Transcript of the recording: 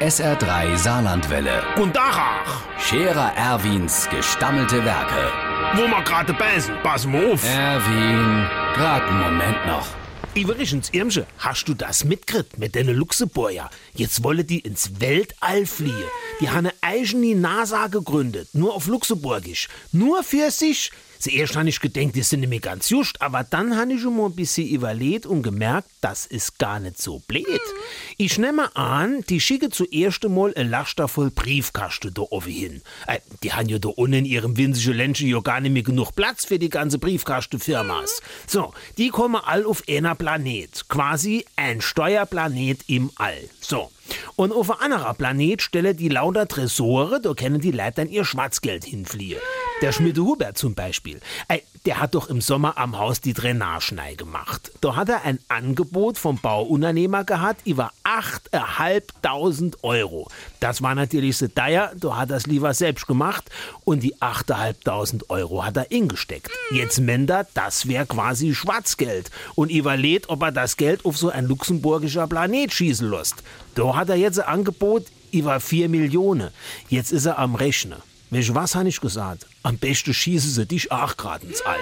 SR3 Saarlandwelle. Und Dachach, Scherer Erwins gestammelte Werke. wo wir gerade beißen, pass mal auf. Erwin, grad einen Moment noch. Übrigens, Irmsche, hast du das mitgekriegt mit den Luxemburger? Jetzt wollen die ins Weltall fliehen. Die haben eine eigene NASA gegründet, nur auf Luxemburgisch. Nur für sich. Sie erst habe ich gedacht, die sind nämlich ganz just, aber dann habe ich mal ein bisschen überlegt und gemerkt, das ist gar nicht so blöd. Ich nehme an, die schicken zuerst einmal ein Laster voll Briefkasten da oben hin. Äh, die haben ja da unten in ihrem winzigen Ländchen ja gar nicht mehr genug Platz für die ganze Briefkastenfirmas. So, die kommen all auf einer Planet. Quasi ein Steuerplanet im All. So. Und auf ein anderer Planet stellen die lauter Tresore, da können die Leute dann ihr Schwarzgeld hinfliehen. Der Schmiede Hubert zum Beispiel. Der hat doch im Sommer am Haus die Drainage neu gemacht. Da hat er ein Angebot vom Bauunternehmer gehabt über 8.500 Euro. Das war natürlich so teuer, da hat er es lieber selbst gemacht und die 8.500 Euro hat er ingesteckt. Jetzt Mender, das wäre quasi Schwarzgeld und überlegt, ob er das Geld auf so ein luxemburgischer Planet schießen lässt. Da hat er jetzt ein Angebot über 4 Millionen. Jetzt ist er am Rechnen. Du, was habe ich gesagt? Am besten schießen sie dich auch grad ins All.